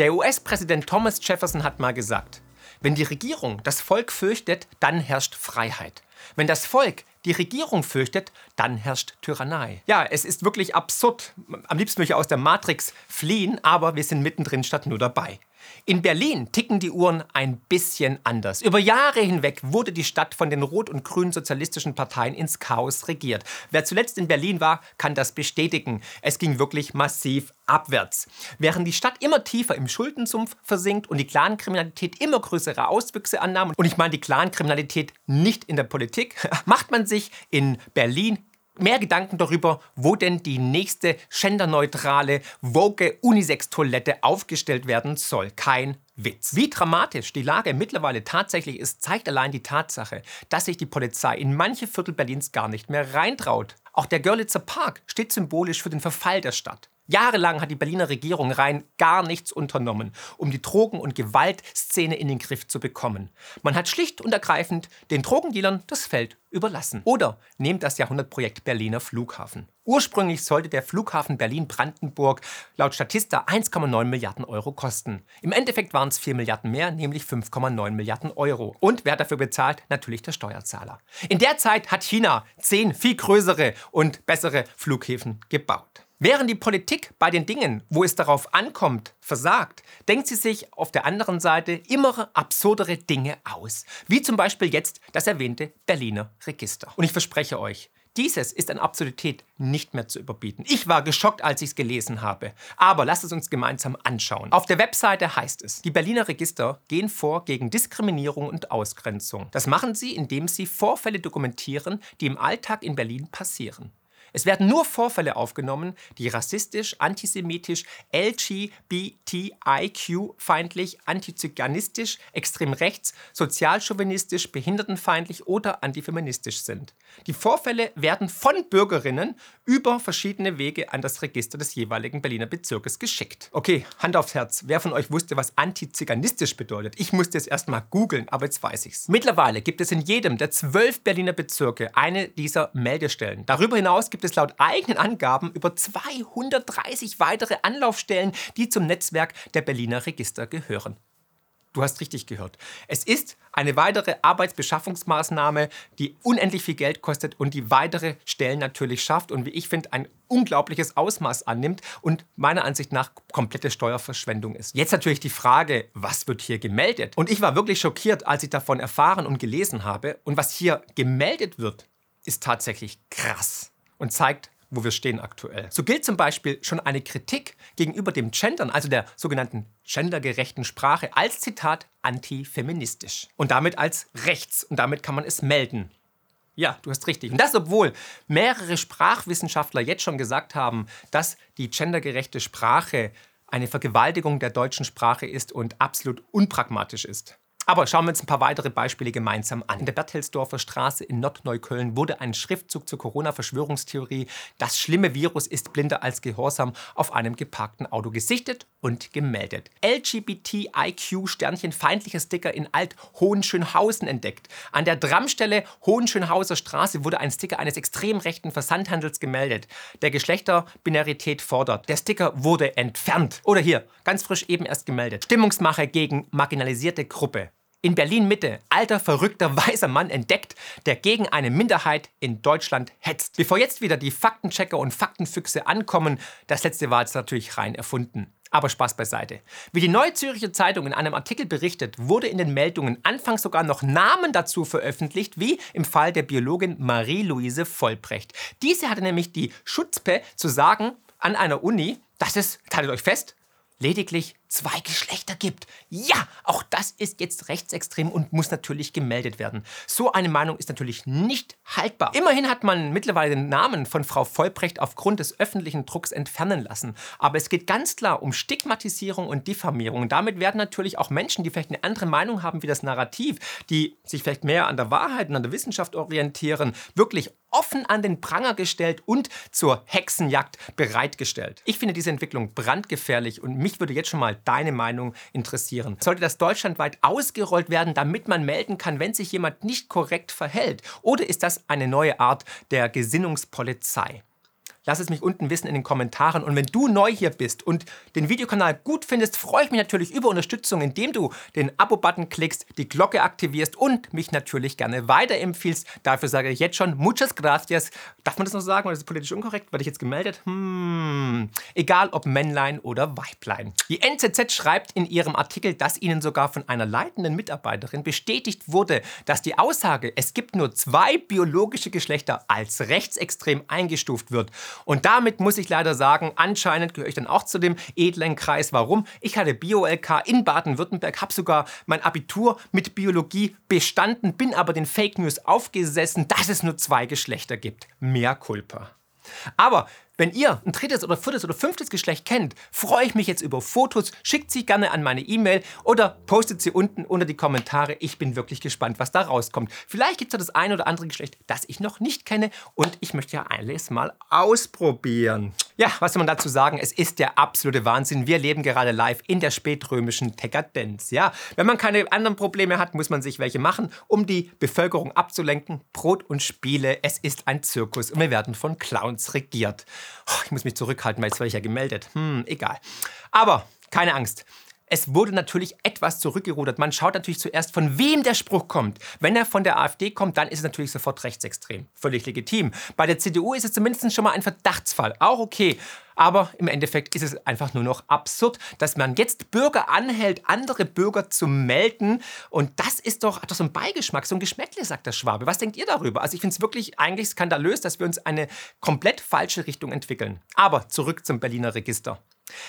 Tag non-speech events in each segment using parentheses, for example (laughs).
Der US-Präsident Thomas Jefferson hat mal gesagt, wenn die Regierung das Volk fürchtet, dann herrscht Freiheit. Wenn das Volk die Regierung fürchtet, dann herrscht Tyrannei. Ja, es ist wirklich absurd. Am liebsten möchte ich aus der Matrix fliehen, aber wir sind mittendrin statt nur dabei. In Berlin ticken die Uhren ein bisschen anders. Über Jahre hinweg wurde die Stadt von den rot- und grünen sozialistischen Parteien ins Chaos regiert. Wer zuletzt in Berlin war, kann das bestätigen. Es ging wirklich massiv abwärts. Während die Stadt immer tiefer im Schuldensumpf versinkt und die Clankriminalität immer größere Auswüchse annahm, und ich meine die Clankriminalität nicht in der Politik, (laughs) macht man sich in Berlin mehr Gedanken darüber, wo denn die nächste genderneutrale, woke Unisex-Toilette aufgestellt werden soll. Kein Witz. Wie dramatisch die Lage mittlerweile tatsächlich ist, zeigt allein die Tatsache, dass sich die Polizei in manche Viertel Berlins gar nicht mehr reintraut. Auch der Görlitzer Park steht symbolisch für den Verfall der Stadt. Jahrelang hat die Berliner Regierung rein gar nichts unternommen, um die Drogen- und Gewaltszene in den Griff zu bekommen. Man hat schlicht und ergreifend den Drogendealern das Feld überlassen. Oder nehmt das Jahrhundertprojekt Berliner Flughafen. Ursprünglich sollte der Flughafen Berlin-Brandenburg laut Statista 1,9 Milliarden Euro kosten. Im Endeffekt waren es 4 Milliarden mehr, nämlich 5,9 Milliarden Euro. Und wer hat dafür bezahlt? Natürlich der Steuerzahler. In der Zeit hat China zehn viel größere und bessere Flughäfen gebaut. Während die Politik bei den Dingen, wo es darauf ankommt, versagt, denkt sie sich auf der anderen Seite immer absurdere Dinge aus. Wie zum Beispiel jetzt das erwähnte Berliner Register. Und ich verspreche euch, dieses ist an Absurdität nicht mehr zu überbieten. Ich war geschockt, als ich es gelesen habe. Aber lasst es uns gemeinsam anschauen. Auf der Webseite heißt es, die Berliner Register gehen vor gegen Diskriminierung und Ausgrenzung. Das machen sie, indem sie Vorfälle dokumentieren, die im Alltag in Berlin passieren. Es werden nur Vorfälle aufgenommen, die rassistisch, antisemitisch, LGBTIQ-feindlich, antizyganistisch, extrem rechts, sozialchauvinistisch, behindertenfeindlich oder antifeministisch sind. Die Vorfälle werden von Bürgerinnen über verschiedene Wege an das Register des jeweiligen Berliner Bezirkes geschickt. Okay, Hand aufs Herz. Wer von euch wusste, was antiziganistisch bedeutet? Ich musste es erst mal googeln, aber jetzt weiß ich's. Mittlerweile gibt es in jedem der zwölf Berliner Bezirke eine dieser Meldestellen. Darüber hinaus gibt gibt es laut eigenen Angaben über 230 weitere Anlaufstellen, die zum Netzwerk der Berliner Register gehören. Du hast richtig gehört. Es ist eine weitere Arbeitsbeschaffungsmaßnahme, die unendlich viel Geld kostet und die weitere Stellen natürlich schafft und wie ich finde, ein unglaubliches Ausmaß annimmt und meiner Ansicht nach komplette Steuerverschwendung ist. Jetzt natürlich die Frage, was wird hier gemeldet? Und ich war wirklich schockiert, als ich davon erfahren und gelesen habe. Und was hier gemeldet wird, ist tatsächlich krass und zeigt, wo wir stehen aktuell. So gilt zum Beispiel schon eine Kritik gegenüber dem Gendern, also der sogenannten gendergerechten Sprache, als Zitat antifeministisch und damit als rechts und damit kann man es melden. Ja, du hast richtig. Und das, obwohl mehrere Sprachwissenschaftler jetzt schon gesagt haben, dass die gendergerechte Sprache eine Vergewaltigung der deutschen Sprache ist und absolut unpragmatisch ist. Aber schauen wir uns ein paar weitere Beispiele gemeinsam an. In der Berthelsdorfer Straße in Nordneukölln wurde ein Schriftzug zur Corona-Verschwörungstheorie Das schlimme Virus ist blinder als Gehorsam auf einem geparkten Auto gesichtet und gemeldet. LGBTIQ-Sternchen feindlicher Sticker in Alt-Hohenschönhausen entdeckt. An der Tramstelle Hohenschönhauser Straße wurde ein Sticker eines extrem rechten Versandhandels gemeldet, der Geschlechterbinarität fordert. Der Sticker wurde entfernt. Oder hier, ganz frisch eben erst gemeldet. Stimmungsmache gegen marginalisierte Gruppe in Berlin Mitte alter, verrückter, (laughs) weißer Mann entdeckt, der gegen eine Minderheit in Deutschland hetzt. Bevor jetzt wieder die Faktenchecker und Faktenfüchse ankommen, das letzte war jetzt natürlich rein erfunden. Aber Spaß beiseite. Wie die Neue Züricher Zeitung in einem Artikel berichtet, wurde in den Meldungen anfangs sogar noch Namen dazu veröffentlicht, wie im Fall der Biologin Marie-Louise Vollbrecht. Diese hatte nämlich die Schutzpe zu sagen an einer Uni, dass es, haltet euch fest, lediglich zwei Geschlechter gibt. Ja, auch das ist jetzt rechtsextrem und muss natürlich gemeldet werden. So eine Meinung ist natürlich nicht haltbar. Immerhin hat man mittlerweile den Namen von Frau Vollbrecht aufgrund des öffentlichen Drucks entfernen lassen. Aber es geht ganz klar um Stigmatisierung und Diffamierung. Damit werden natürlich auch Menschen, die vielleicht eine andere Meinung haben wie das Narrativ, die sich vielleicht mehr an der Wahrheit und an der Wissenschaft orientieren, wirklich offen an den Pranger gestellt und zur Hexenjagd bereitgestellt. Ich finde diese Entwicklung brandgefährlich und mich würde jetzt schon mal deine Meinung interessieren. Sollte das deutschlandweit ausgerollt werden, damit man melden kann, wenn sich jemand nicht korrekt verhält? Oder ist das eine neue Art der Gesinnungspolizei? Lass es mich unten wissen in den Kommentaren. Und wenn du neu hier bist und den Videokanal gut findest, freue ich mich natürlich über Unterstützung, indem du den Abo-Button klickst, die Glocke aktivierst und mich natürlich gerne weiterempfiehlst. Dafür sage ich jetzt schon muchas gracias. Darf man das noch sagen oder ist das politisch unkorrekt? Werde ich jetzt gemeldet? Hm. Egal ob Männlein oder Weiblein. Die NZZ schreibt in ihrem Artikel, dass ihnen sogar von einer leitenden Mitarbeiterin bestätigt wurde, dass die Aussage, es gibt nur zwei biologische Geschlechter, als rechtsextrem eingestuft wird. Und damit muss ich leider sagen, anscheinend gehöre ich dann auch zu dem edlen Kreis. Warum? Ich hatte Bio-LK in Baden-Württemberg, habe sogar mein Abitur mit Biologie bestanden, bin aber den Fake News aufgesessen, dass es nur zwei Geschlechter gibt. Mehr Culpa. Aber wenn ihr ein drittes oder viertes oder fünftes Geschlecht kennt, freue ich mich jetzt über Fotos. Schickt sie gerne an meine E-Mail oder postet sie unten unter die Kommentare. Ich bin wirklich gespannt, was da rauskommt. Vielleicht gibt es ja das ein oder andere Geschlecht, das ich noch nicht kenne und ich möchte ja alles mal ausprobieren. Ja, was soll man dazu sagen? Es ist der absolute Wahnsinn. Wir leben gerade live in der spätrömischen Dekadenz. Ja, wenn man keine anderen Probleme hat, muss man sich welche machen, um die Bevölkerung abzulenken. Brot und Spiele, es ist ein Zirkus und wir werden von Clowns regiert. Oh, ich muss mich zurückhalten, weil jetzt werde ich ja gemeldet. Hm, egal. Aber keine Angst. Es wurde natürlich etwas zurückgerudert. Man schaut natürlich zuerst, von wem der Spruch kommt. Wenn er von der AfD kommt, dann ist es natürlich sofort rechtsextrem. Völlig legitim. Bei der CDU ist es zumindest schon mal ein Verdachtsfall. Auch okay. Aber im Endeffekt ist es einfach nur noch absurd, dass man jetzt Bürger anhält, andere Bürger zu melden. Und das ist doch, doch so ein Beigeschmack, so ein Geschmäckle, sagt der Schwabe. Was denkt ihr darüber? Also ich finde es wirklich eigentlich skandalös, dass wir uns eine komplett falsche Richtung entwickeln. Aber zurück zum Berliner Register.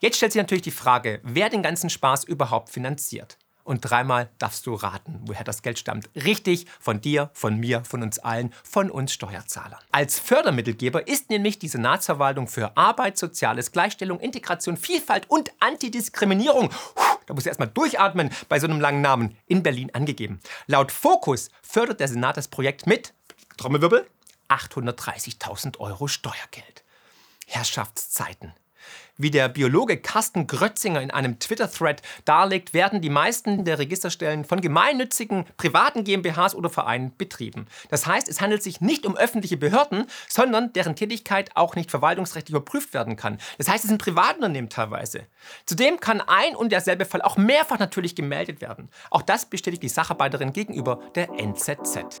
Jetzt stellt sich natürlich die Frage, wer den ganzen Spaß überhaupt finanziert. Und dreimal darfst du raten, woher das Geld stammt. Richtig, von dir, von mir, von uns allen, von uns Steuerzahlern. Als Fördermittelgeber ist nämlich die Senatsverwaltung für Arbeit, Soziales, Gleichstellung, Integration, Vielfalt und Antidiskriminierung, da muss ich erstmal durchatmen bei so einem langen Namen, in Berlin angegeben. Laut Fokus fördert der Senat das Projekt mit, Trommelwirbel, 830.000 Euro Steuergeld. Herrschaftszeiten. Wie der Biologe Carsten Grötzinger in einem Twitter-Thread darlegt, werden die meisten der Registerstellen von gemeinnützigen privaten GmbHs oder Vereinen betrieben. Das heißt, es handelt sich nicht um öffentliche Behörden, sondern deren Tätigkeit auch nicht verwaltungsrechtlich überprüft werden kann. Das heißt, es sind Privatunternehmen teilweise. Zudem kann ein und derselbe Fall auch mehrfach natürlich gemeldet werden. Auch das bestätigt die Sacharbeiterin gegenüber der NZZ.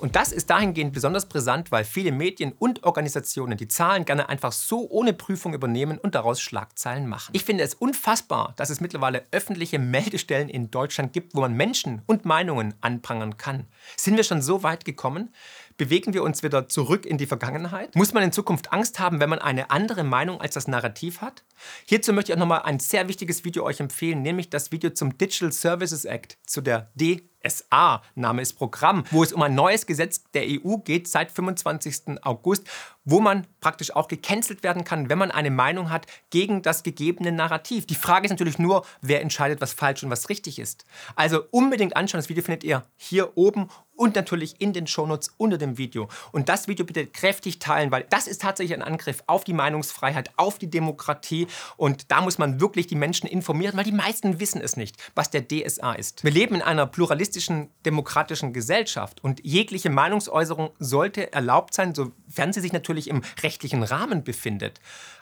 Und das ist dahingehend besonders brisant, weil viele Medien und Organisationen die Zahlen gerne einfach so ohne Prüfung übernehmen und daraus Schlagzeilen machen. Ich finde es unfassbar, dass es mittlerweile öffentliche Meldestellen in Deutschland gibt, wo man Menschen und Meinungen anprangern kann. Sind wir schon so weit gekommen? Bewegen wir uns wieder zurück in die Vergangenheit? Muss man in Zukunft Angst haben, wenn man eine andere Meinung als das Narrativ hat? Hierzu möchte ich auch nochmal ein sehr wichtiges Video euch empfehlen, nämlich das Video zum Digital Services Act, zu der DSA, Name ist Programm, wo es um ein neues Gesetz der EU geht seit 25. August, wo man praktisch auch gecancelt werden kann, wenn man eine Meinung hat gegen das gegebene Narrativ. Die Frage ist natürlich nur, wer entscheidet, was falsch und was richtig ist. Also unbedingt anschauen, das Video findet ihr hier oben und natürlich in den Shownotes unter dem Video. Und das Video bitte kräftig teilen, weil das ist tatsächlich ein Angriff auf die Meinungsfreiheit, auf die Demokratie. Und da muss man wirklich die Menschen informieren, weil die meisten wissen es nicht, was der DSA ist. Wir leben in einer pluralistischen, demokratischen Gesellschaft und jegliche Meinungsäußerung sollte erlaubt sein, sofern sie sich natürlich im rechtlichen Rahmen befindet.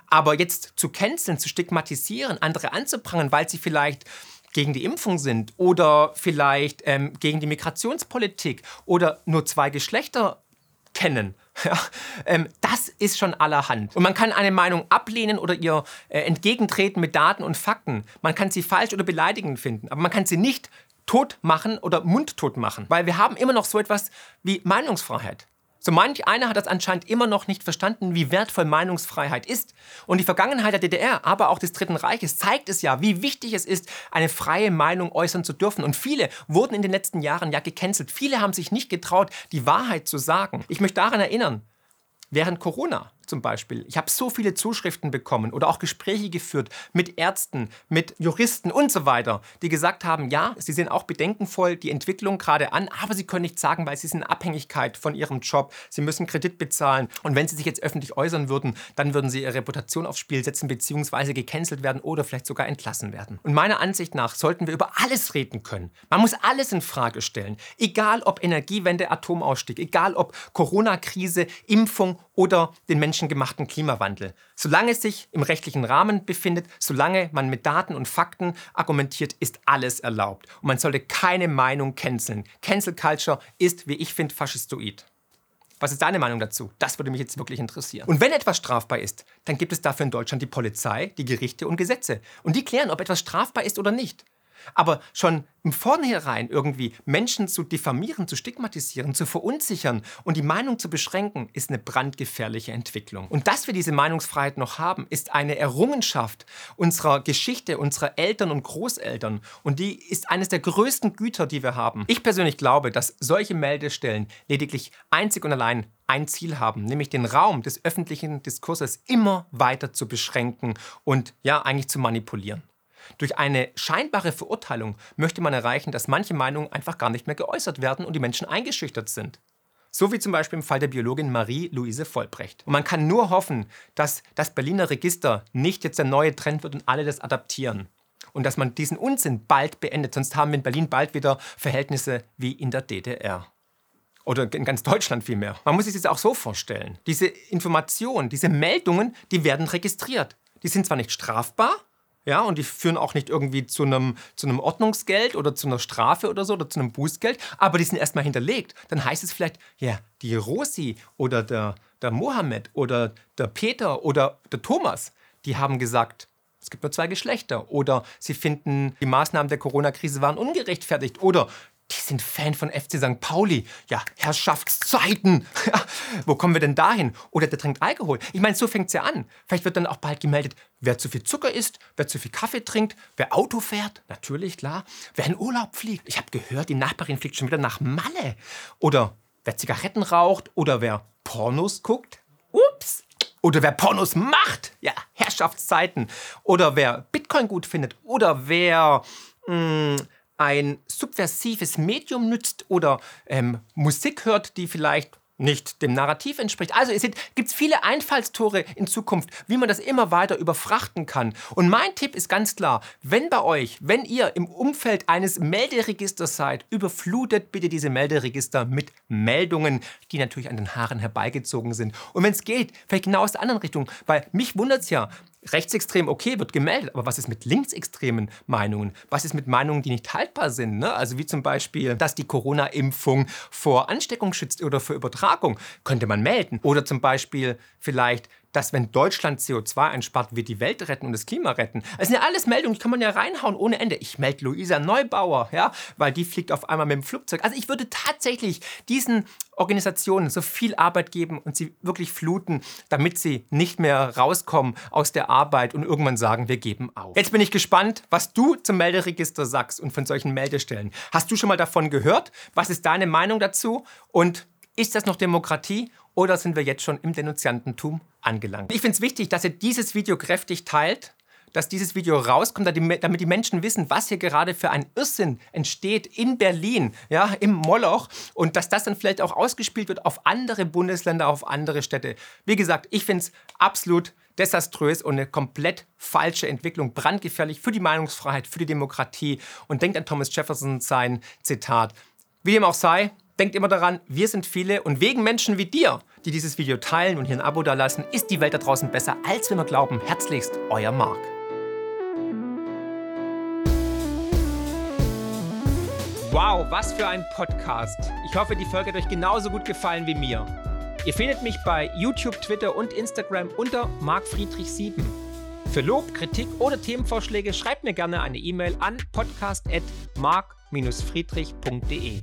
Aber jetzt zu canceln, zu stigmatisieren, andere anzuprangern, weil sie vielleicht gegen die Impfung sind oder vielleicht ähm, gegen die Migrationspolitik oder nur zwei Geschlechter kennen. (laughs) Ja, ähm, das ist schon allerhand. Und man kann eine Meinung ablehnen oder ihr äh, entgegentreten mit Daten und Fakten. Man kann sie falsch oder beleidigend finden, aber man kann sie nicht tot machen oder mundtot machen, weil wir haben immer noch so etwas wie Meinungsfreiheit. So manch einer hat das anscheinend immer noch nicht verstanden, wie wertvoll Meinungsfreiheit ist. Und die Vergangenheit der DDR, aber auch des Dritten Reiches zeigt es ja, wie wichtig es ist, eine freie Meinung äußern zu dürfen. Und viele wurden in den letzten Jahren ja gecancelt. Viele haben sich nicht getraut, die Wahrheit zu sagen. Ich möchte daran erinnern, während Corona zum Beispiel. Ich habe so viele Zuschriften bekommen oder auch Gespräche geführt mit Ärzten, mit Juristen und so weiter, die gesagt haben, ja, sie sehen auch bedenkenvoll die Entwicklung gerade an, aber sie können nichts sagen, weil sie sind in Abhängigkeit von ihrem Job. Sie müssen Kredit bezahlen und wenn sie sich jetzt öffentlich äußern würden, dann würden sie ihre Reputation aufs Spiel setzen bzw. gecancelt werden oder vielleicht sogar entlassen werden. Und meiner Ansicht nach sollten wir über alles reden können. Man muss alles in Frage stellen, egal ob Energiewende, Atomausstieg, egal ob Corona-Krise, Impfung oder den menschengemachten Klimawandel. Solange es sich im rechtlichen Rahmen befindet, solange man mit Daten und Fakten argumentiert, ist alles erlaubt. Und man sollte keine Meinung canceln. Cancel Culture ist, wie ich finde, faschistoid. Was ist deine Meinung dazu? Das würde mich jetzt wirklich interessieren. Und wenn etwas strafbar ist, dann gibt es dafür in Deutschland die Polizei, die Gerichte und Gesetze. Und die klären, ob etwas strafbar ist oder nicht. Aber schon im Vornherein irgendwie Menschen zu diffamieren, zu stigmatisieren, zu verunsichern und die Meinung zu beschränken, ist eine brandgefährliche Entwicklung. Und dass wir diese Meinungsfreiheit noch haben, ist eine Errungenschaft unserer Geschichte, unserer Eltern und Großeltern. Und die ist eines der größten Güter, die wir haben. Ich persönlich glaube, dass solche Meldestellen lediglich einzig und allein ein Ziel haben, nämlich den Raum des öffentlichen Diskurses immer weiter zu beschränken und ja, eigentlich zu manipulieren. Durch eine scheinbare Verurteilung möchte man erreichen, dass manche Meinungen einfach gar nicht mehr geäußert werden und die Menschen eingeschüchtert sind. So wie zum Beispiel im Fall der Biologin Marie-Louise Vollbrecht. Und man kann nur hoffen, dass das Berliner Register nicht jetzt der neue Trend wird und alle das adaptieren. Und dass man diesen Unsinn bald beendet, sonst haben wir in Berlin bald wieder Verhältnisse wie in der DDR. Oder in ganz Deutschland vielmehr. Man muss sich das auch so vorstellen. Diese Informationen, diese Meldungen, die werden registriert. Die sind zwar nicht strafbar, ja, und die führen auch nicht irgendwie zu einem, zu einem Ordnungsgeld oder zu einer Strafe oder so oder zu einem Bußgeld, aber die sind erstmal hinterlegt. Dann heißt es vielleicht, ja, die Rosi oder der, der Mohammed oder der Peter oder der Thomas, die haben gesagt, es gibt nur zwei Geschlechter. Oder sie finden, die Maßnahmen der Corona-Krise waren ungerechtfertigt. Oder die sind Fan von FC St. Pauli. Ja, Herrschaftszeiten. (laughs) Wo kommen wir denn dahin? Oder der trinkt Alkohol. Ich meine, so fängt es ja an. Vielleicht wird dann auch bald gemeldet, wer zu viel Zucker isst, wer zu viel Kaffee trinkt, wer Auto fährt. Natürlich, klar. Wer in Urlaub fliegt. Ich habe gehört, die Nachbarin fliegt schon wieder nach Malle. Oder wer Zigaretten raucht. Oder wer Pornos guckt. Ups. Oder wer Pornos macht. Ja, Herrschaftszeiten. Oder wer Bitcoin gut findet. Oder wer... Mh, hm, ein subversives Medium nützt oder ähm, Musik hört, die vielleicht nicht dem Narrativ entspricht. Also es gibt viele Einfallstore in Zukunft, wie man das immer weiter überfrachten kann. Und mein Tipp ist ganz klar, wenn bei euch, wenn ihr im Umfeld eines Melderegisters seid, überflutet bitte diese Melderegister mit Meldungen, die natürlich an den Haaren herbeigezogen sind. Und wenn es geht, vielleicht genau aus der anderen Richtung, weil mich wundert es ja, rechtsextrem, okay, wird gemeldet, aber was ist mit linksextremen Meinungen? Was ist mit Meinungen, die nicht haltbar sind? Ne? Also wie zum Beispiel, dass die Corona-Impfung vor Ansteckung schützt oder vor Übertragung, könnte man melden. Oder zum Beispiel vielleicht, dass wenn Deutschland CO2 einspart, wir die Welt retten und das Klima retten. Das sind ja alles Meldungen, die kann man ja reinhauen ohne Ende. Ich melde Luisa Neubauer, ja, weil die fliegt auf einmal mit dem Flugzeug. Also ich würde tatsächlich diesen Organisationen so viel Arbeit geben und sie wirklich fluten, damit sie nicht mehr rauskommen aus der Arbeit und irgendwann sagen, wir geben auf. Jetzt bin ich gespannt, was du zum Melderegister sagst und von solchen Meldestellen. Hast du schon mal davon gehört? Was ist deine Meinung dazu? Und ist das noch Demokratie oder sind wir jetzt schon im Denunziantentum angelangt? Ich finde es wichtig, dass ihr dieses Video kräftig teilt, dass dieses Video rauskommt, damit die Menschen wissen, was hier gerade für ein Irrsinn entsteht in Berlin, ja, im Moloch und dass das dann vielleicht auch ausgespielt wird auf andere Bundesländer, auf andere Städte. Wie gesagt, ich finde es absolut desaströs und eine komplett falsche Entwicklung, brandgefährlich für die Meinungsfreiheit, für die Demokratie und denkt an Thomas Jefferson sein Zitat. Wie dem auch sei, denkt immer daran, wir sind viele und wegen Menschen wie dir, die dieses Video teilen und hier ein Abo dalassen, ist die Welt da draußen besser, als wir glauben. Herzlichst, euer Marc. Wow, was für ein Podcast. Ich hoffe, die Folge hat euch genauso gut gefallen wie mir. Ihr findet mich bei YouTube, Twitter und Instagram unter markfriedrich7. Für Lob, Kritik oder Themenvorschläge schreibt mir gerne eine E-Mail an podcast.mark-friedrich.de.